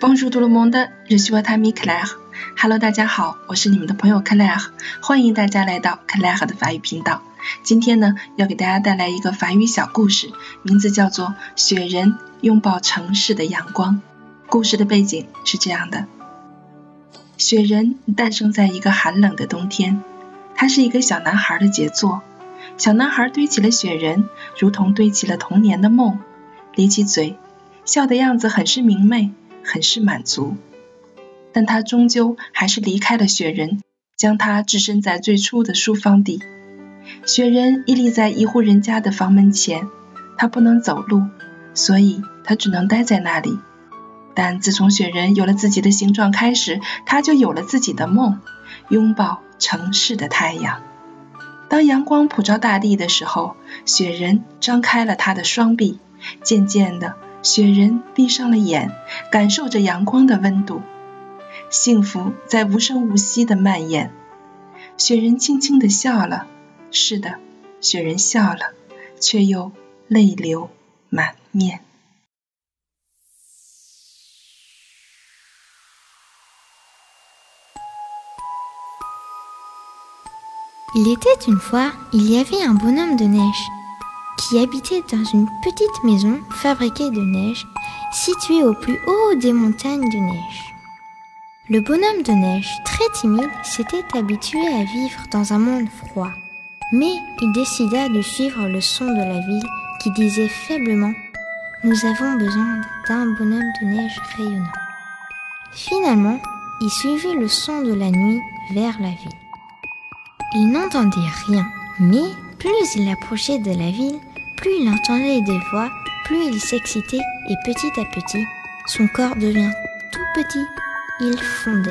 Bonjour tout le monde, je suis votre ami Claire. Hello，大家好，我是你们的朋友 Claire，欢迎大家来到 Claire 的法语频道。今天呢，要给大家带来一个法语小故事，名字叫做《雪人拥抱城市的阳光》。故事的背景是这样的：雪人诞生在一个寒冷的冬天，他是一个小男孩的杰作。小男孩堆起了雪人，如同堆起了童年的梦，咧起嘴，笑的样子很是明媚。很是满足，但他终究还是离开了雪人，将他置身在最初的书房地。雪人屹立在一户人家的房门前，他不能走路，所以他只能待在那里。但自从雪人有了自己的形状开始，他就有了自己的梦，拥抱城市的太阳。当阳光普照大地的时候，雪人张开了他的双臂，渐渐的。雪人闭上了眼，感受着阳光的温度，幸福在无声无息的蔓延。雪人轻轻的笑了，是的，雪人笑了，却又泪流满面。Il était une fois, il y avait un bonhomme de neige. Habitait dans une petite maison fabriquée de neige située au plus haut des montagnes de neige. Le bonhomme de neige, très timide, s'était habitué à vivre dans un monde froid. Mais il décida de suivre le son de la ville qui disait faiblement ⁇ Nous avons besoin d'un bonhomme de neige rayonnant ⁇ Finalement, il suivit le son de la nuit vers la ville. Il n'entendait rien, mais plus il approchait de la ville, plus il entendait des voix, plus il s'excitait et petit à petit, son corps devient tout petit. Il fondait.